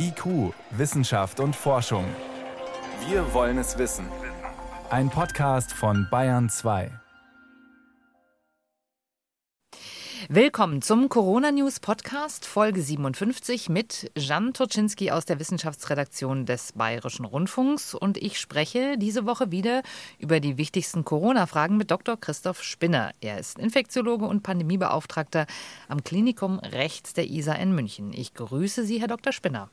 IQ, Wissenschaft und Forschung. Wir wollen es wissen. Ein Podcast von Bayern 2. Willkommen zum Corona News Podcast, Folge 57 mit Jan Turczynski aus der Wissenschaftsredaktion des Bayerischen Rundfunks. Und ich spreche diese Woche wieder über die wichtigsten Corona-Fragen mit Dr. Christoph Spinner. Er ist Infektiologe und Pandemiebeauftragter am Klinikum rechts der ISA in München. Ich grüße Sie, Herr Dr. Spinner.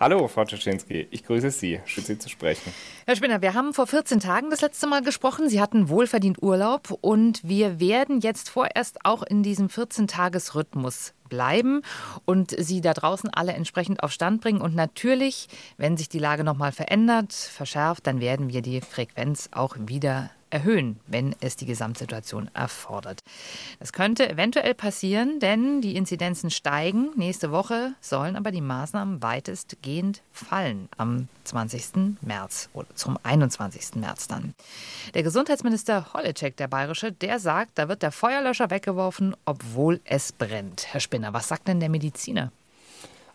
Hallo, Frau Czaczynski. Ich grüße Sie. Schön, Sie zu sprechen. Herr Spinner, wir haben vor 14 Tagen das letzte Mal gesprochen. Sie hatten wohlverdient Urlaub und wir werden jetzt vorerst auch in diesem 14-Tages-Rhythmus bleiben und Sie da draußen alle entsprechend auf Stand bringen. Und natürlich, wenn sich die Lage nochmal verändert, verschärft, dann werden wir die Frequenz auch wieder erhöhen, wenn es die Gesamtsituation erfordert. Das könnte eventuell passieren, denn die Inzidenzen steigen. Nächste Woche sollen aber die Maßnahmen weitestgehend fallen am 20. März oder zum 21. März dann. Der Gesundheitsminister Holleczek, der Bayerische, der sagt, da wird der Feuerlöscher weggeworfen, obwohl es brennt. Herr Spinner, was sagt denn der Mediziner?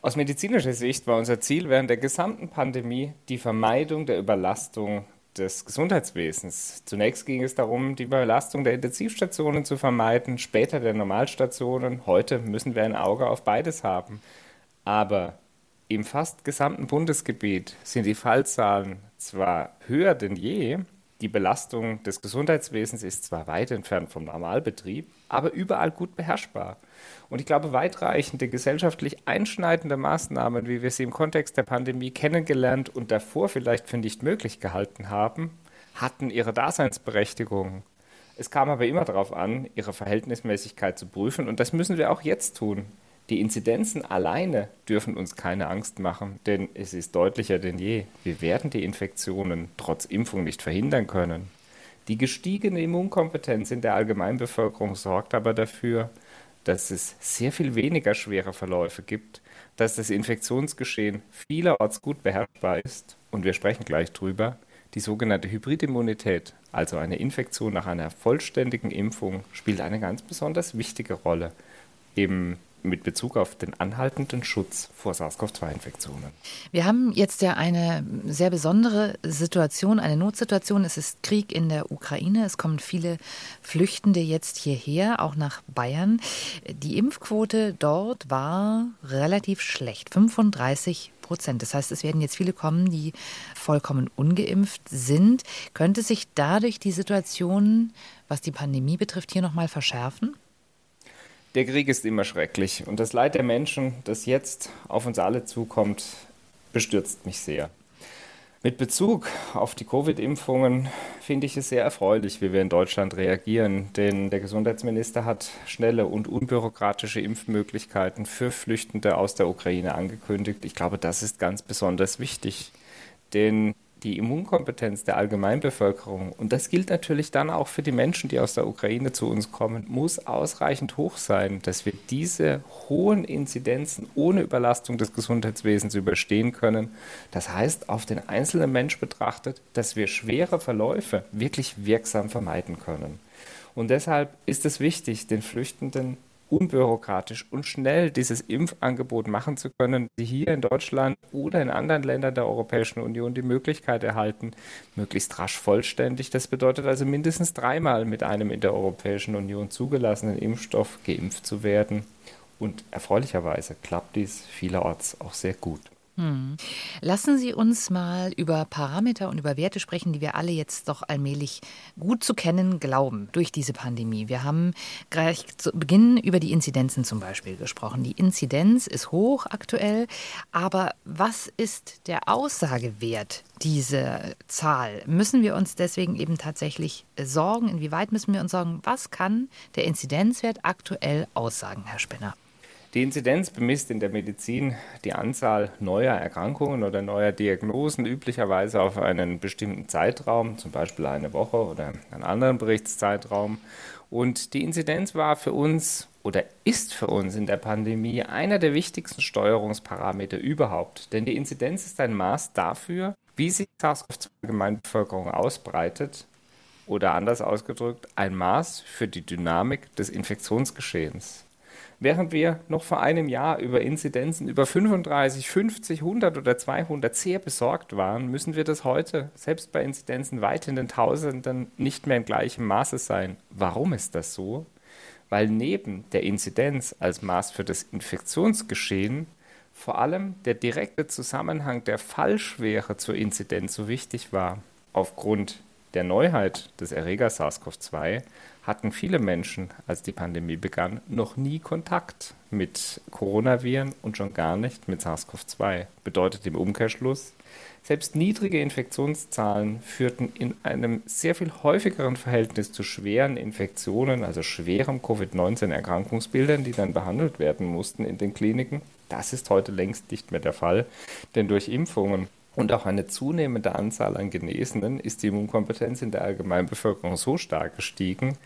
Aus medizinischer Sicht war unser Ziel während der gesamten Pandemie die Vermeidung der Überlastung des Gesundheitswesens. Zunächst ging es darum, die Überlastung der Intensivstationen zu vermeiden, später der Normalstationen. Heute müssen wir ein Auge auf beides haben. Aber im fast gesamten Bundesgebiet sind die Fallzahlen zwar höher denn je, die Belastung des Gesundheitswesens ist zwar weit entfernt vom Normalbetrieb, aber überall gut beherrschbar. Und ich glaube, weitreichende gesellschaftlich einschneidende Maßnahmen, wie wir sie im Kontext der Pandemie kennengelernt und davor vielleicht für nicht möglich gehalten haben, hatten ihre Daseinsberechtigung. Es kam aber immer darauf an, ihre Verhältnismäßigkeit zu prüfen und das müssen wir auch jetzt tun. Die Inzidenzen alleine dürfen uns keine Angst machen, denn es ist deutlicher denn je, wir werden die Infektionen trotz Impfung nicht verhindern können. Die gestiegene Immunkompetenz in der Allgemeinbevölkerung sorgt aber dafür, dass es sehr viel weniger schwere Verläufe gibt, dass das Infektionsgeschehen vielerorts gut beherrschbar ist und wir sprechen gleich drüber. Die sogenannte Hybridimmunität, also eine Infektion nach einer vollständigen Impfung, spielt eine ganz besonders wichtige Rolle im mit Bezug auf den anhaltenden Schutz vor SARS-CoV-2-Infektionen. Wir haben jetzt ja eine sehr besondere Situation, eine Notsituation. Es ist Krieg in der Ukraine. Es kommen viele Flüchtende jetzt hierher, auch nach Bayern. Die Impfquote dort war relativ schlecht, 35 Prozent. Das heißt, es werden jetzt viele kommen, die vollkommen ungeimpft sind. Könnte sich dadurch die Situation, was die Pandemie betrifft, hier nochmal verschärfen? Der Krieg ist immer schrecklich und das Leid der Menschen, das jetzt auf uns alle zukommt, bestürzt mich sehr. Mit Bezug auf die Covid-Impfungen finde ich es sehr erfreulich, wie wir in Deutschland reagieren, denn der Gesundheitsminister hat schnelle und unbürokratische Impfmöglichkeiten für Flüchtende aus der Ukraine angekündigt. Ich glaube, das ist ganz besonders wichtig, denn die Immunkompetenz der Allgemeinbevölkerung, und das gilt natürlich dann auch für die Menschen, die aus der Ukraine zu uns kommen, muss ausreichend hoch sein, dass wir diese hohen Inzidenzen ohne Überlastung des Gesundheitswesens überstehen können. Das heißt, auf den einzelnen Mensch betrachtet, dass wir schwere Verläufe wirklich wirksam vermeiden können. Und deshalb ist es wichtig, den Flüchtenden unbürokratisch und schnell dieses Impfangebot machen zu können, die hier in Deutschland oder in anderen Ländern der Europäischen Union die Möglichkeit erhalten, möglichst rasch vollständig. Das bedeutet also mindestens dreimal mit einem in der Europäischen Union zugelassenen Impfstoff geimpft zu werden. Und erfreulicherweise klappt dies vielerorts auch sehr gut. Hm. Lassen Sie uns mal über Parameter und über Werte sprechen, die wir alle jetzt doch allmählich gut zu kennen glauben durch diese Pandemie. Wir haben gleich zu Beginn über die Inzidenzen zum Beispiel gesprochen. Die Inzidenz ist hoch aktuell, aber was ist der Aussagewert dieser Zahl? Müssen wir uns deswegen eben tatsächlich sorgen? Inwieweit müssen wir uns sorgen? Was kann der Inzidenzwert aktuell aussagen, Herr Spinner? Die Inzidenz bemisst in der Medizin die Anzahl neuer Erkrankungen oder neuer Diagnosen, üblicherweise auf einen bestimmten Zeitraum, zum Beispiel eine Woche oder einen anderen Berichtszeitraum. Und die Inzidenz war für uns oder ist für uns in der Pandemie einer der wichtigsten Steuerungsparameter überhaupt. Denn die Inzidenz ist ein Maß dafür, wie sich SARS-CoV-2-Gemeinbevölkerung ausbreitet oder anders ausgedrückt, ein Maß für die Dynamik des Infektionsgeschehens. Während wir noch vor einem Jahr über Inzidenzen über 35, 50, 100 oder 200 sehr besorgt waren, müssen wir das heute, selbst bei Inzidenzen weit in den Tausenden, nicht mehr im gleichen Maße sein. Warum ist das so? Weil neben der Inzidenz als Maß für das Infektionsgeschehen vor allem der direkte Zusammenhang der Fallschwere zur Inzidenz so wichtig war. Aufgrund der Neuheit des Erregers SARS-CoV-2 hatten viele Menschen, als die Pandemie begann, noch nie Kontakt mit Coronaviren und schon gar nicht mit SARS-CoV-2. Bedeutet im Umkehrschluss, selbst niedrige Infektionszahlen führten in einem sehr viel häufigeren Verhältnis zu schweren Infektionen, also schwerem Covid-19-Erkrankungsbildern, die dann behandelt werden mussten in den Kliniken. Das ist heute längst nicht mehr der Fall, denn durch Impfungen und auch eine zunehmende Anzahl an Genesenen ist die Immunkompetenz in der Allgemeinbevölkerung so stark gestiegen,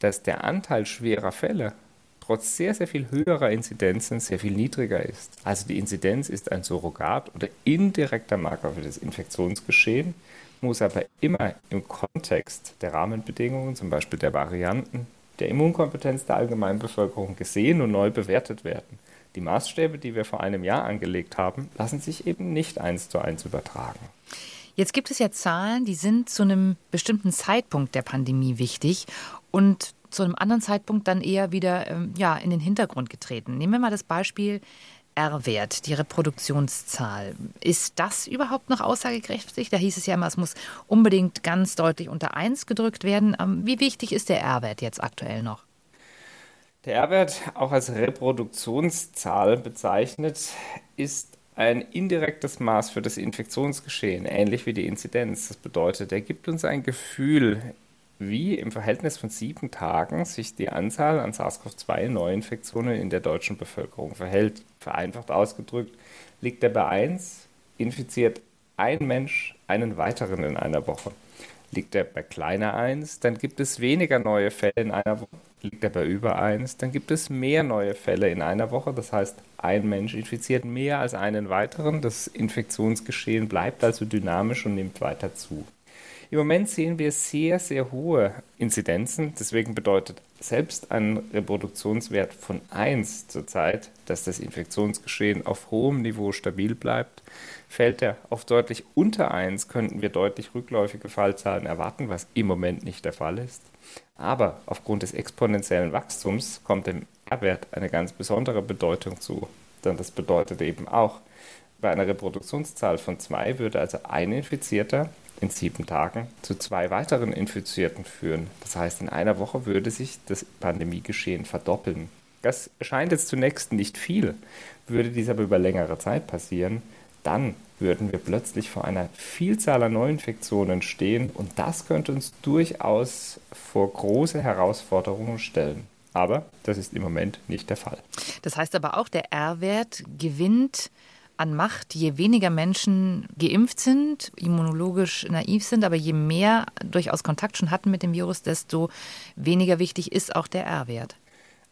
dass der Anteil schwerer Fälle trotz sehr, sehr viel höherer Inzidenzen sehr viel niedriger ist. Also die Inzidenz ist ein Surrogat oder indirekter Marker für das Infektionsgeschehen, muss aber immer im Kontext der Rahmenbedingungen, zum Beispiel der Varianten, der Immunkompetenz der Allgemeinbevölkerung gesehen und neu bewertet werden. Die Maßstäbe, die wir vor einem Jahr angelegt haben, lassen sich eben nicht eins zu eins übertragen. Jetzt gibt es ja Zahlen, die sind zu einem bestimmten Zeitpunkt der Pandemie wichtig und zu einem anderen Zeitpunkt dann eher wieder ähm, ja, in den Hintergrund getreten. Nehmen wir mal das Beispiel R-Wert, die Reproduktionszahl. Ist das überhaupt noch aussagekräftig? Da hieß es ja immer, es muss unbedingt ganz deutlich unter 1 gedrückt werden. Ähm, wie wichtig ist der R-Wert jetzt aktuell noch? Der R-Wert, auch als Reproduktionszahl bezeichnet, ist ein indirektes Maß für das Infektionsgeschehen, ähnlich wie die Inzidenz. Das bedeutet, er gibt uns ein Gefühl, wie im Verhältnis von sieben Tagen sich die Anzahl an SARS-CoV-2-Neuinfektionen in der deutschen Bevölkerung verhält. Vereinfacht ausgedrückt, liegt er bei 1, infiziert ein Mensch einen weiteren in einer Woche. Liegt er bei kleiner 1, dann gibt es weniger neue Fälle in einer Woche. Liegt er bei über 1, dann gibt es mehr neue Fälle in einer Woche. Das heißt, ein Mensch infiziert mehr als einen weiteren. Das Infektionsgeschehen bleibt also dynamisch und nimmt weiter zu. Im Moment sehen wir sehr, sehr hohe Inzidenzen. Deswegen bedeutet selbst ein Reproduktionswert von 1 zurzeit, dass das Infektionsgeschehen auf hohem Niveau stabil bleibt. Fällt er auf deutlich unter 1, könnten wir deutlich rückläufige Fallzahlen erwarten, was im Moment nicht der Fall ist. Aber aufgrund des exponentiellen Wachstums kommt dem R-Wert eine ganz besondere Bedeutung zu. Denn das bedeutet eben auch, bei einer Reproduktionszahl von 2 würde also ein Infizierter in sieben Tagen zu zwei weiteren Infizierten führen. Das heißt, in einer Woche würde sich das Pandemiegeschehen verdoppeln. Das erscheint jetzt zunächst nicht viel. Würde dies aber über längere Zeit passieren, dann würden wir plötzlich vor einer Vielzahl an Neuinfektionen stehen und das könnte uns durchaus vor große Herausforderungen stellen. Aber das ist im Moment nicht der Fall. Das heißt aber auch, der R-Wert gewinnt an Macht, je weniger Menschen geimpft sind, immunologisch naiv sind, aber je mehr durchaus Kontakt schon hatten mit dem Virus, desto weniger wichtig ist auch der R-Wert.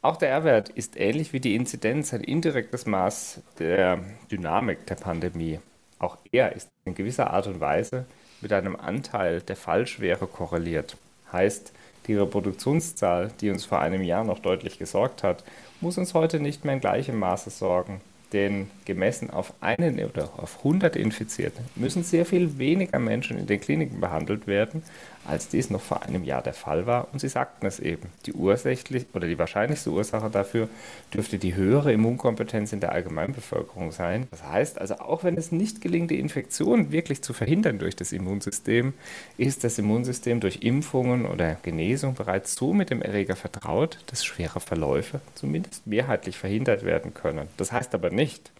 Auch der R-Wert ist ähnlich wie die Inzidenz ein indirektes Maß der Dynamik der Pandemie. Auch er ist in gewisser Art und Weise mit einem Anteil der Fallschwere korreliert. Heißt, die Reproduktionszahl, die uns vor einem Jahr noch deutlich gesorgt hat, muss uns heute nicht mehr in gleichem Maße sorgen denn gemessen auf einen oder auf 100 Infizierte müssen sehr viel weniger Menschen in den Kliniken behandelt werden, als dies noch vor einem Jahr der Fall war. Und Sie sagten es eben, die ursächlich oder die wahrscheinlichste Ursache dafür dürfte die höhere Immunkompetenz in der Allgemeinbevölkerung sein. Das heißt also, auch wenn es nicht gelingt, die Infektion wirklich zu verhindern durch das Immunsystem, ist das Immunsystem durch Impfungen oder Genesung bereits so mit dem Erreger vertraut, dass schwere Verläufe zumindest mehrheitlich verhindert werden können. Das heißt aber nicht,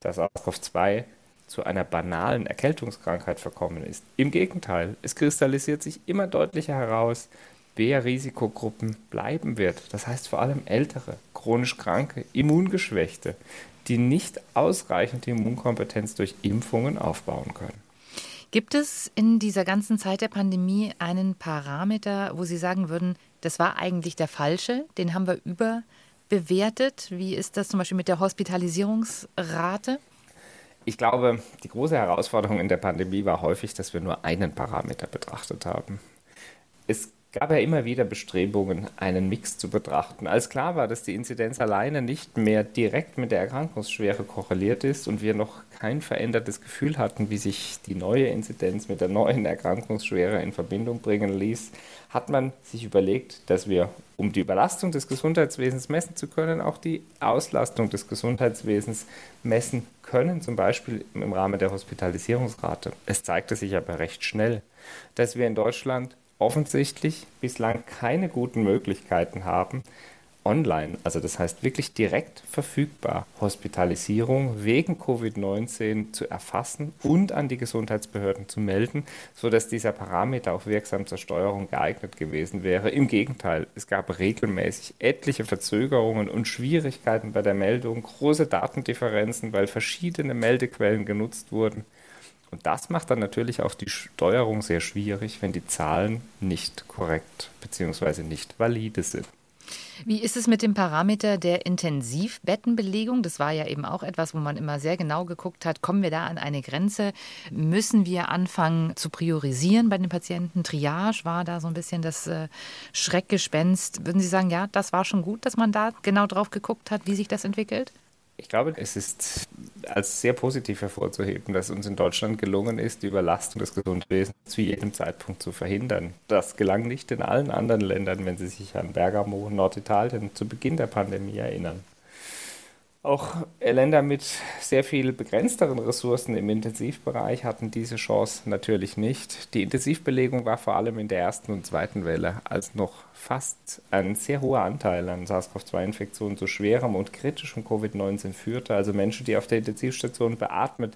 dass SARS-CoV-2 zu einer banalen Erkältungskrankheit verkommen ist. Im Gegenteil, es kristallisiert sich immer deutlicher heraus, wer Risikogruppen bleiben wird. Das heißt vor allem ältere, chronisch kranke, immungeschwächte, die nicht ausreichend die Immunkompetenz durch Impfungen aufbauen können. Gibt es in dieser ganzen Zeit der Pandemie einen Parameter, wo Sie sagen würden, das war eigentlich der falsche, den haben wir überbewertet? Wie ist das zum Beispiel mit der Hospitalisierungsrate? Ich glaube, die große Herausforderung in der Pandemie war häufig, dass wir nur einen Parameter betrachtet haben. Es gab ja immer wieder Bestrebungen, einen Mix zu betrachten. Als klar war, dass die Inzidenz alleine nicht mehr direkt mit der Erkrankungsschwere korreliert ist und wir noch kein verändertes Gefühl hatten, wie sich die neue Inzidenz mit der neuen Erkrankungsschwere in Verbindung bringen ließ, hat man sich überlegt, dass wir, um die Überlastung des Gesundheitswesens messen zu können, auch die Auslastung des Gesundheitswesens messen können, zum Beispiel im Rahmen der Hospitalisierungsrate. Es zeigte sich aber recht schnell, dass wir in Deutschland offensichtlich bislang keine guten Möglichkeiten haben, online, also das heißt wirklich direkt verfügbar, Hospitalisierung wegen Covid-19 zu erfassen und an die Gesundheitsbehörden zu melden, sodass dieser Parameter auch wirksam zur Steuerung geeignet gewesen wäre. Im Gegenteil, es gab regelmäßig etliche Verzögerungen und Schwierigkeiten bei der Meldung, große Datendifferenzen, weil verschiedene Meldequellen genutzt wurden. Und das macht dann natürlich auch die Steuerung sehr schwierig, wenn die Zahlen nicht korrekt bzw. nicht valide sind. Wie ist es mit dem Parameter der Intensivbettenbelegung? Das war ja eben auch etwas, wo man immer sehr genau geguckt hat, kommen wir da an eine Grenze? Müssen wir anfangen zu priorisieren bei den Patienten? Triage war da so ein bisschen das äh, Schreckgespenst. Würden Sie sagen, ja, das war schon gut, dass man da genau drauf geguckt hat, wie sich das entwickelt? Ich glaube, es ist als sehr positiv hervorzuheben, dass uns in Deutschland gelungen ist, die Überlastung des Gesundwesens zu jedem Zeitpunkt zu verhindern. Das gelang nicht in allen anderen Ländern, wenn Sie sich an Bergamo, Norditalien zu Beginn der Pandemie erinnern. Auch Länder mit sehr viel begrenzteren Ressourcen im Intensivbereich hatten diese Chance natürlich nicht. Die Intensivbelegung war vor allem in der ersten und zweiten Welle, als noch fast ein sehr hoher Anteil an SARS-CoV-2-Infektionen zu schwerem und kritischem Covid-19 führte, also Menschen, die auf der Intensivstation beatmet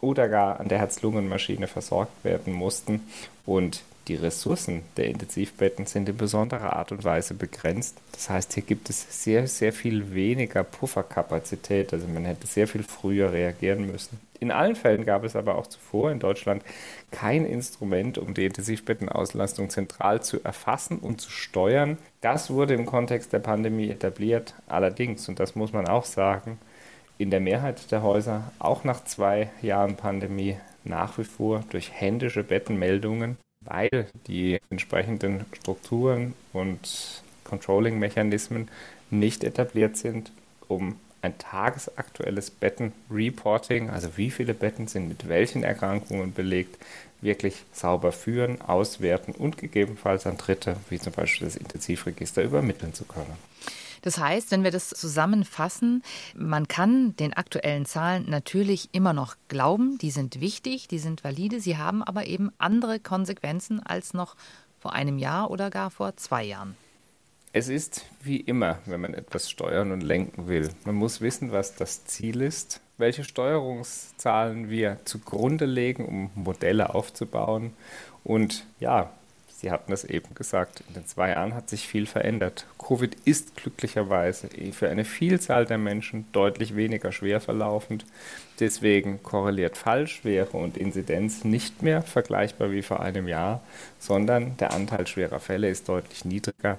oder gar an der Herz-Lungen-Maschine versorgt werden mussten. Und die Ressourcen der Intensivbetten sind in besonderer Art und Weise begrenzt. Das heißt, hier gibt es sehr, sehr viel weniger Pufferkapazität. Also man hätte sehr viel früher reagieren müssen. In allen Fällen gab es aber auch zuvor in Deutschland kein Instrument, um die Intensivbettenauslastung zentral zu erfassen und zu steuern. Das wurde im Kontext der Pandemie etabliert. Allerdings, und das muss man auch sagen, in der Mehrheit der Häuser, auch nach zwei Jahren Pandemie, nach wie vor durch händische Bettenmeldungen weil die entsprechenden Strukturen und Controlling-Mechanismen nicht etabliert sind, um ein tagesaktuelles Bettenreporting, also wie viele Betten sind mit welchen Erkrankungen belegt, wirklich sauber führen, auswerten und gegebenenfalls an Dritte, wie zum Beispiel das Intensivregister, übermitteln zu können. Das heißt, wenn wir das zusammenfassen, man kann den aktuellen Zahlen natürlich immer noch glauben, die sind wichtig, die sind valide, sie haben aber eben andere Konsequenzen als noch vor einem Jahr oder gar vor zwei Jahren. Es ist wie immer, wenn man etwas steuern und lenken will. Man muss wissen, was das Ziel ist, welche Steuerungszahlen wir zugrunde legen, um Modelle aufzubauen. Und ja, Sie hatten es eben gesagt, in den zwei Jahren hat sich viel verändert. Covid ist glücklicherweise für eine Vielzahl der Menschen deutlich weniger schwer verlaufend. Deswegen korreliert Fallschwere und Inzidenz nicht mehr vergleichbar wie vor einem Jahr, sondern der Anteil schwerer Fälle ist deutlich niedriger.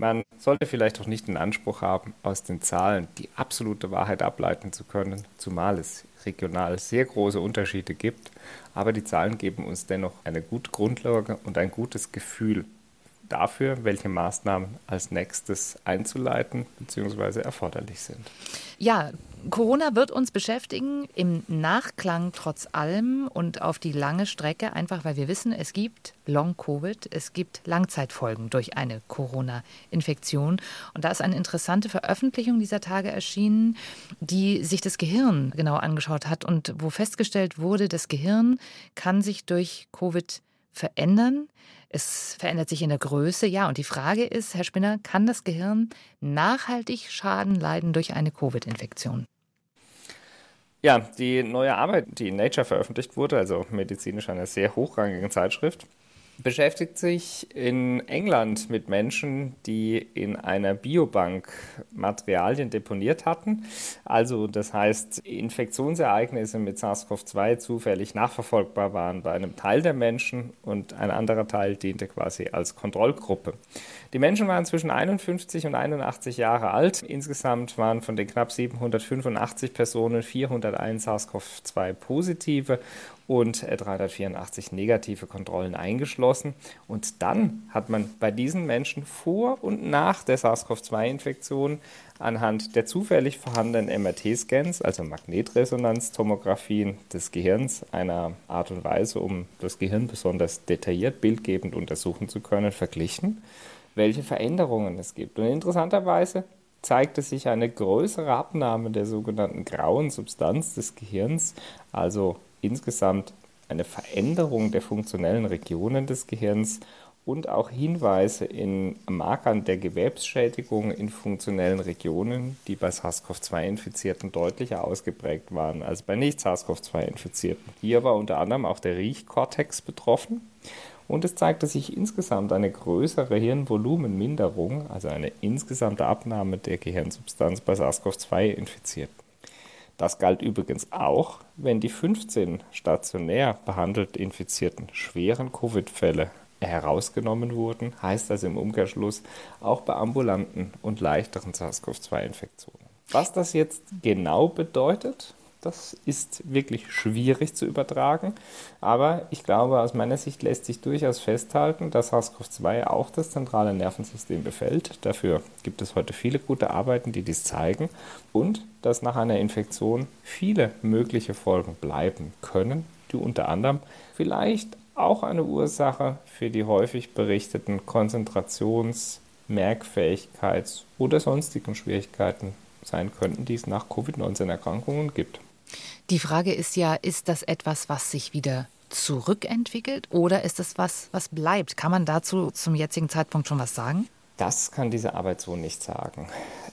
Man sollte vielleicht auch nicht den Anspruch haben, aus den Zahlen die absolute Wahrheit ableiten zu können, zumal es regional sehr große Unterschiede gibt. Aber die Zahlen geben uns dennoch eine gute Grundlage und ein gutes Gefühl dafür, welche Maßnahmen als nächstes einzuleiten bzw. erforderlich sind. Ja, Corona wird uns beschäftigen im Nachklang trotz allem und auf die lange Strecke, einfach weil wir wissen, es gibt Long-Covid, es gibt Langzeitfolgen durch eine Corona-Infektion. Und da ist eine interessante Veröffentlichung dieser Tage erschienen, die sich das Gehirn genau angeschaut hat und wo festgestellt wurde, das Gehirn kann sich durch Covid verändern. Es verändert sich in der Größe, ja. Und die Frage ist, Herr Spinner, kann das Gehirn nachhaltig Schaden leiden durch eine Covid-Infektion? Ja, die neue Arbeit, die in Nature veröffentlicht wurde, also medizinisch einer sehr hochrangigen Zeitschrift, beschäftigt sich in England mit Menschen, die in einer Biobank Materialien deponiert hatten. Also das heißt, Infektionsereignisse mit SARS-CoV-2 zufällig nachverfolgbar waren bei einem Teil der Menschen und ein anderer Teil diente quasi als Kontrollgruppe. Die Menschen waren zwischen 51 und 81 Jahre alt. Insgesamt waren von den knapp 785 Personen 401 SARS-CoV-2 positive und 384 negative Kontrollen eingeschlossen. Und dann hat man bei diesen Menschen vor und nach der SARS-CoV-2-Infektion anhand der zufällig vorhandenen MRT-Scans, also Magnetresonanztomographien des Gehirns, einer Art und Weise, um das Gehirn besonders detailliert bildgebend untersuchen zu können, verglichen, welche Veränderungen es gibt. Und interessanterweise zeigte sich eine größere Abnahme der sogenannten grauen Substanz des Gehirns, also insgesamt eine Veränderung der funktionellen Regionen des Gehirns und auch Hinweise in Markern der Gewebsschädigung in funktionellen Regionen, die bei SARS-CoV-2-Infizierten deutlicher ausgeprägt waren als bei Nicht-SARS-CoV-2-Infizierten. Hier war unter anderem auch der Riechkortex betroffen und es zeigte sich insgesamt eine größere Hirnvolumenminderung, also eine insgesamte Abnahme der Gehirnsubstanz bei SARS-CoV-2-Infizierten. Das galt übrigens auch, wenn die 15 stationär behandelt infizierten schweren Covid-Fälle herausgenommen wurden, heißt also im Umkehrschluss auch bei ambulanten und leichteren SARS-CoV-2-Infektionen. Was das jetzt genau bedeutet, das ist wirklich schwierig zu übertragen. Aber ich glaube, aus meiner Sicht lässt sich durchaus festhalten, dass SARS-CoV-2 auch das zentrale Nervensystem befällt. Dafür gibt es heute viele gute Arbeiten, die dies zeigen. Und dass nach einer Infektion viele mögliche Folgen bleiben können, die unter anderem vielleicht auch eine Ursache für die häufig berichteten Konzentrations-, Merkfähigkeits- oder sonstigen Schwierigkeiten sein könnten, die es nach Covid-19-Erkrankungen gibt. Die Frage ist ja, ist das etwas, was sich wieder zurückentwickelt oder ist das was, was bleibt? Kann man dazu zum jetzigen Zeitpunkt schon was sagen? Das kann diese Arbeit so nicht sagen.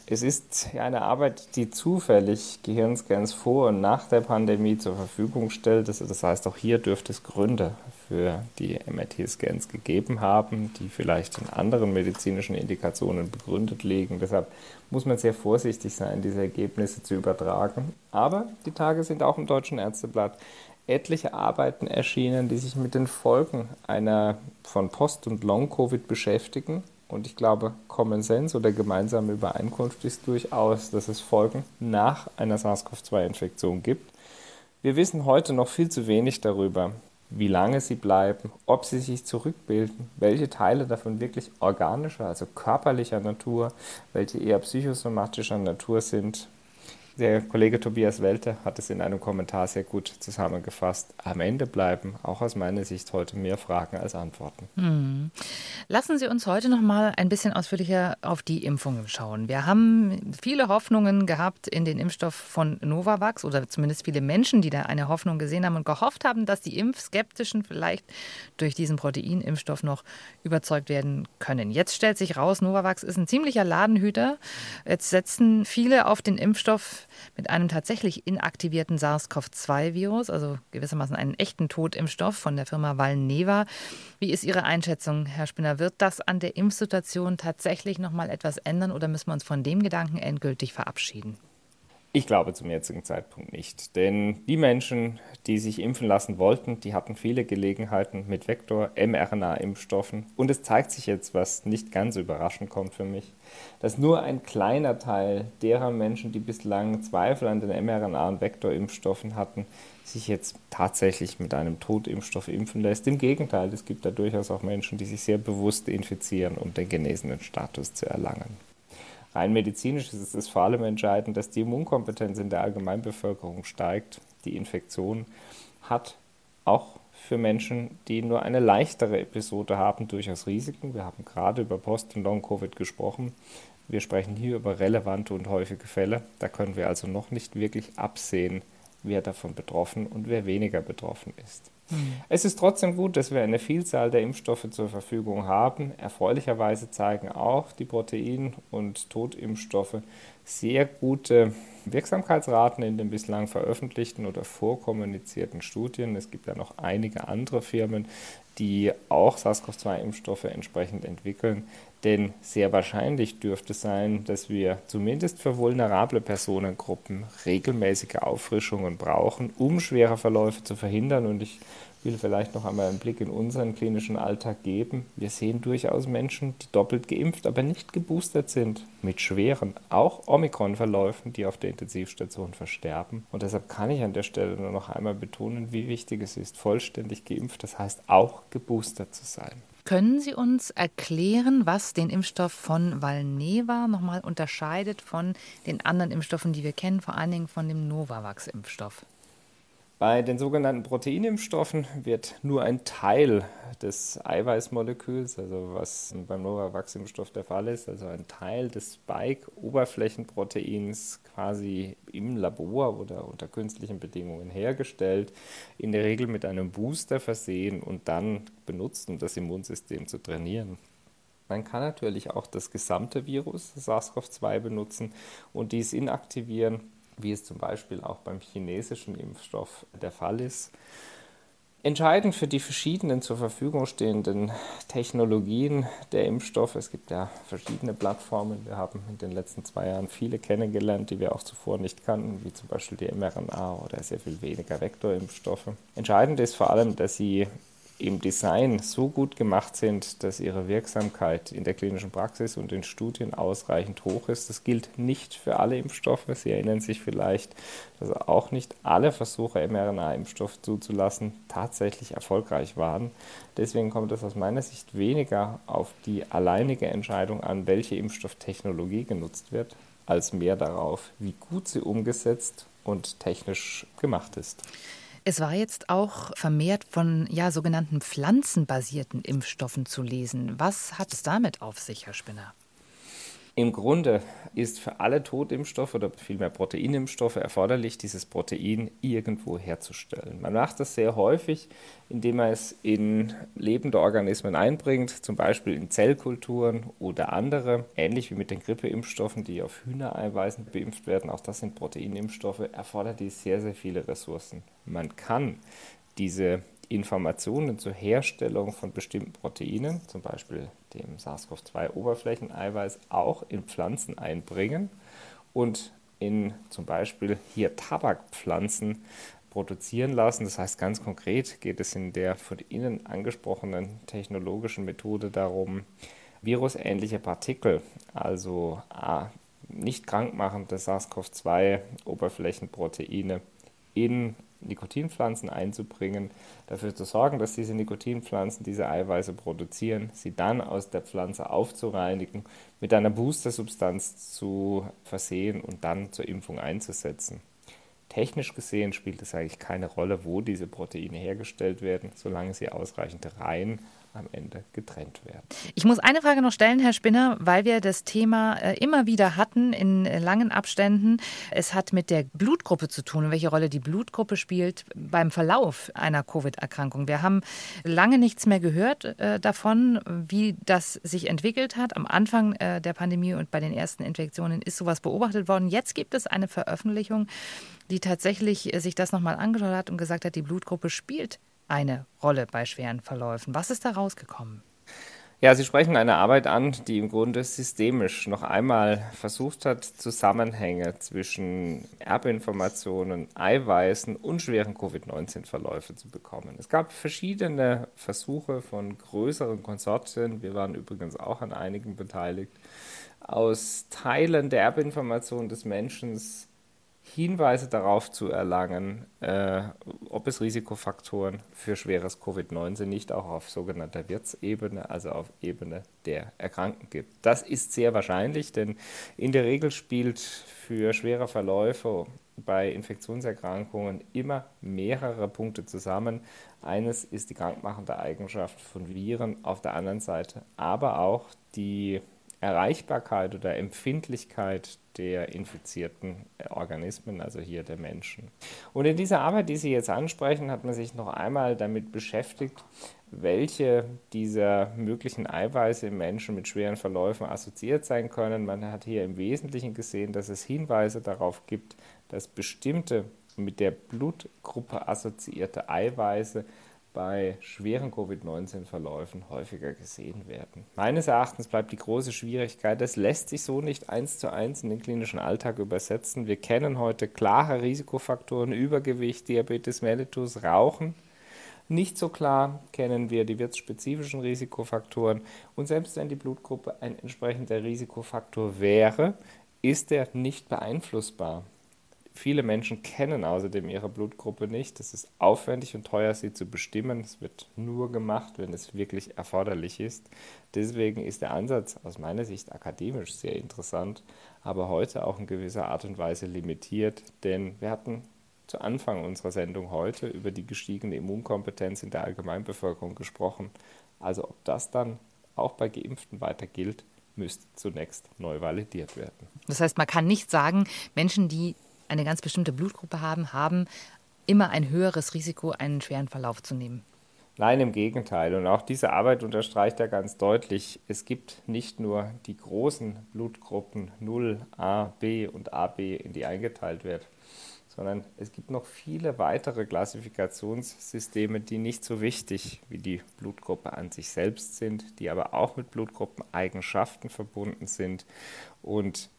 Es ist eine Arbeit, die zufällig Gehirnscans vor und nach der Pandemie zur Verfügung stellt. Das heißt, auch hier dürfte es Gründe für die MRT-Scans gegeben haben, die vielleicht in anderen medizinischen Indikationen begründet liegen. Deshalb muss man sehr vorsichtig sein, diese Ergebnisse zu übertragen. Aber die Tage sind auch im Deutschen Ärzteblatt etliche Arbeiten erschienen, die sich mit den Folgen einer von Post- und Long-Covid beschäftigen. Und ich glaube, Common Sense oder gemeinsame Übereinkunft ist durchaus, dass es Folgen nach einer SARS-CoV-2-Infektion gibt. Wir wissen heute noch viel zu wenig darüber, wie lange sie bleiben, ob sie sich zurückbilden, welche Teile davon wirklich organischer, also körperlicher Natur, welche eher psychosomatischer Natur sind der Kollege Tobias Welte hat es in einem Kommentar sehr gut zusammengefasst. Am Ende bleiben auch aus meiner Sicht heute mehr Fragen als Antworten. Hm. Lassen Sie uns heute noch mal ein bisschen ausführlicher auf die Impfungen schauen. Wir haben viele Hoffnungen gehabt in den Impfstoff von Novavax oder zumindest viele Menschen, die da eine Hoffnung gesehen haben und gehofft haben, dass die Impfskeptischen vielleicht durch diesen Proteinimpfstoff noch überzeugt werden können. Jetzt stellt sich raus, Novavax ist ein ziemlicher Ladenhüter. Jetzt setzen viele auf den Impfstoff mit einem tatsächlich inaktivierten SARS-CoV-2-Virus, also gewissermaßen einen echten Totimpfstoff von der Firma Valneva. Wie ist Ihre Einschätzung, Herr Spinner? Wird das an der Impfsituation tatsächlich noch mal etwas ändern oder müssen wir uns von dem Gedanken endgültig verabschieden? Ich glaube zum jetzigen Zeitpunkt nicht. Denn die Menschen, die sich impfen lassen wollten, die hatten viele Gelegenheiten mit Vektor-mRNA-Impfstoffen. Und es zeigt sich jetzt, was nicht ganz überraschend kommt für mich, dass nur ein kleiner Teil derer Menschen, die bislang Zweifel an den mRNA- und Vektorimpfstoffen hatten, sich jetzt tatsächlich mit einem Totimpfstoff impfen lässt. Im Gegenteil, es gibt da durchaus auch Menschen, die sich sehr bewusst infizieren, um den genesenen Status zu erlangen. Rein medizinisch ist es vor allem entscheidend, dass die Immunkompetenz in der Allgemeinbevölkerung steigt. Die Infektion hat auch für Menschen, die nur eine leichtere Episode haben, durchaus Risiken. Wir haben gerade über Post- und Long-Covid gesprochen. Wir sprechen hier über relevante und häufige Fälle. Da können wir also noch nicht wirklich absehen, wer davon betroffen und wer weniger betroffen ist. Mhm. Es ist trotzdem gut, dass wir eine Vielzahl der Impfstoffe zur Verfügung haben. Erfreulicherweise zeigen auch die Protein- und Totimpfstoffe sehr gute Wirksamkeitsraten in den bislang veröffentlichten oder vorkommunizierten Studien. Es gibt ja noch einige andere Firmen, die auch SARS-CoV-2-Impfstoffe entsprechend entwickeln. Denn sehr wahrscheinlich dürfte es sein, dass wir zumindest für vulnerable Personengruppen regelmäßige Auffrischungen brauchen, um schwere Verläufe zu verhindern. Und ich will vielleicht noch einmal einen Blick in unseren klinischen Alltag geben. Wir sehen durchaus Menschen, die doppelt geimpft, aber nicht geboostert sind, mit schweren, auch Omikron-Verläufen, die auf der Intensivstation versterben. Und deshalb kann ich an der Stelle nur noch einmal betonen, wie wichtig es ist, vollständig geimpft, das heißt auch geboostert zu sein. Können Sie uns erklären, was den Impfstoff von Valneva nochmal unterscheidet von den anderen Impfstoffen, die wir kennen, vor allen Dingen von dem Novavax-Impfstoff? Bei den sogenannten Proteinimpfstoffen wird nur ein Teil des Eiweißmoleküls, also was beim Novavax-Impfstoff der Fall ist, also ein Teil des Spike-Oberflächenproteins quasi im Labor oder unter künstlichen Bedingungen hergestellt, in der Regel mit einem Booster versehen und dann benutzt, um das Immunsystem zu trainieren. Man kann natürlich auch das gesamte Virus SARS-CoV-2 benutzen und dies inaktivieren wie es zum Beispiel auch beim chinesischen Impfstoff der Fall ist. Entscheidend für die verschiedenen zur Verfügung stehenden Technologien der Impfstoffe, es gibt ja verschiedene Plattformen, wir haben in den letzten zwei Jahren viele kennengelernt, die wir auch zuvor nicht kannten, wie zum Beispiel die mRNA oder sehr viel weniger Vektorimpfstoffe. Entscheidend ist vor allem, dass sie im Design so gut gemacht sind, dass ihre Wirksamkeit in der klinischen Praxis und in Studien ausreichend hoch ist. Das gilt nicht für alle Impfstoffe. Sie erinnern sich vielleicht, dass auch nicht alle Versuche, mRNA-Impfstoff zuzulassen, tatsächlich erfolgreich waren. Deswegen kommt es aus meiner Sicht weniger auf die alleinige Entscheidung an, welche Impfstofftechnologie genutzt wird, als mehr darauf, wie gut sie umgesetzt und technisch gemacht ist. Es war jetzt auch vermehrt von ja, sogenannten pflanzenbasierten Impfstoffen zu lesen. Was hat es damit auf sich, Herr Spinner? Im Grunde ist für alle Totimpfstoffe oder vielmehr Proteinimpfstoffe erforderlich, dieses Protein irgendwo herzustellen. Man macht das sehr häufig, indem man es in lebende Organismen einbringt, zum Beispiel in Zellkulturen oder andere, ähnlich wie mit den Grippeimpfstoffen, die auf Hühnereiweißen beimpft werden. Auch das sind Proteinimpfstoffe, erfordert dies sehr, sehr viele Ressourcen. Man kann diese Informationen zur Herstellung von bestimmten Proteinen, zum Beispiel dem SARS-CoV-2-Oberflächeneiweiß, auch in Pflanzen einbringen und in zum Beispiel hier Tabakpflanzen produzieren lassen. Das heißt, ganz konkret geht es in der von Ihnen angesprochenen technologischen Methode darum, virusähnliche Partikel, also nicht krankmachende SARS-CoV-2-Oberflächenproteine, in Nikotinpflanzen einzubringen, dafür zu sorgen, dass diese Nikotinpflanzen diese Eiweiße produzieren, sie dann aus der Pflanze aufzureinigen, mit einer Boostersubstanz zu versehen und dann zur Impfung einzusetzen. Technisch gesehen spielt es eigentlich keine Rolle, wo diese Proteine hergestellt werden, solange sie ausreichend rein am Ende getrennt werden. Ich muss eine Frage noch stellen, Herr Spinner, weil wir das Thema äh, immer wieder hatten in äh, langen Abständen. Es hat mit der Blutgruppe zu tun und welche Rolle die Blutgruppe spielt beim Verlauf einer Covid-Erkrankung. Wir haben lange nichts mehr gehört äh, davon, wie das sich entwickelt hat. Am Anfang der Pandemie und bei den ersten Infektionen ist sowas beobachtet worden. Jetzt gibt es eine Veröffentlichung, die tatsächlich sich das nochmal angeschaut hat und gesagt hat, die Blutgruppe spielt eine Rolle bei schweren Verläufen. Was ist da rausgekommen? Ja, Sie sprechen eine Arbeit an, die im Grunde systemisch noch einmal versucht hat, Zusammenhänge zwischen Erbinformationen, Eiweißen und schweren Covid-19-Verläufen zu bekommen. Es gab verschiedene Versuche von größeren Konsortien, wir waren übrigens auch an einigen beteiligt, aus Teilen der Erbinformation des Menschen Hinweise darauf zu erlangen, äh, ob es Risikofaktoren für schweres Covid-19 nicht auch auf sogenannter Wirtsebene, also auf Ebene der Erkrankten gibt. Das ist sehr wahrscheinlich, denn in der Regel spielt für schwere Verläufe bei Infektionserkrankungen immer mehrere Punkte zusammen. Eines ist die krankmachende Eigenschaft von Viren, auf der anderen Seite aber auch die Erreichbarkeit oder Empfindlichkeit der infizierten Organismen, also hier der Menschen. Und in dieser Arbeit, die Sie jetzt ansprechen, hat man sich noch einmal damit beschäftigt, welche dieser möglichen Eiweiße im Menschen mit schweren Verläufen assoziiert sein können. Man hat hier im Wesentlichen gesehen, dass es Hinweise darauf gibt, dass bestimmte mit der Blutgruppe assoziierte Eiweiße bei schweren Covid-19-Verläufen häufiger gesehen werden. Meines Erachtens bleibt die große Schwierigkeit, das lässt sich so nicht eins zu eins in den klinischen Alltag übersetzen. Wir kennen heute klare Risikofaktoren, Übergewicht, Diabetes mellitus, Rauchen. Nicht so klar kennen wir die wirtsspezifischen Risikofaktoren und selbst wenn die Blutgruppe ein entsprechender Risikofaktor wäre, ist er nicht beeinflussbar. Viele Menschen kennen außerdem ihre Blutgruppe nicht. Es ist aufwendig und teuer, sie zu bestimmen. Es wird nur gemacht, wenn es wirklich erforderlich ist. Deswegen ist der Ansatz aus meiner Sicht akademisch sehr interessant, aber heute auch in gewisser Art und Weise limitiert, denn wir hatten zu Anfang unserer Sendung heute über die gestiegene Immunkompetenz in der Allgemeinbevölkerung gesprochen. Also ob das dann auch bei Geimpften weiter gilt, müsste zunächst neu validiert werden. Das heißt, man kann nicht sagen, Menschen, die eine ganz bestimmte Blutgruppe haben, haben immer ein höheres Risiko, einen schweren Verlauf zu nehmen. Nein, im Gegenteil. Und auch diese Arbeit unterstreicht ja ganz deutlich, es gibt nicht nur die großen Blutgruppen 0, A, B und AB, in die eingeteilt wird, sondern es gibt noch viele weitere Klassifikationssysteme, die nicht so wichtig wie die Blutgruppe an sich selbst sind, die aber auch mit Blutgruppeneigenschaften verbunden sind und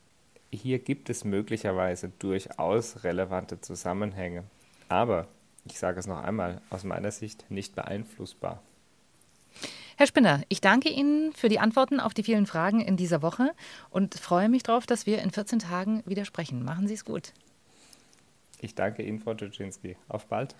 hier gibt es möglicherweise durchaus relevante Zusammenhänge, aber ich sage es noch einmal, aus meiner Sicht nicht beeinflussbar. Herr Spinner, ich danke Ihnen für die Antworten auf die vielen Fragen in dieser Woche und freue mich darauf, dass wir in 14 Tagen wieder sprechen. Machen Sie es gut. Ich danke Ihnen, Frau Dzuczynski. Auf bald.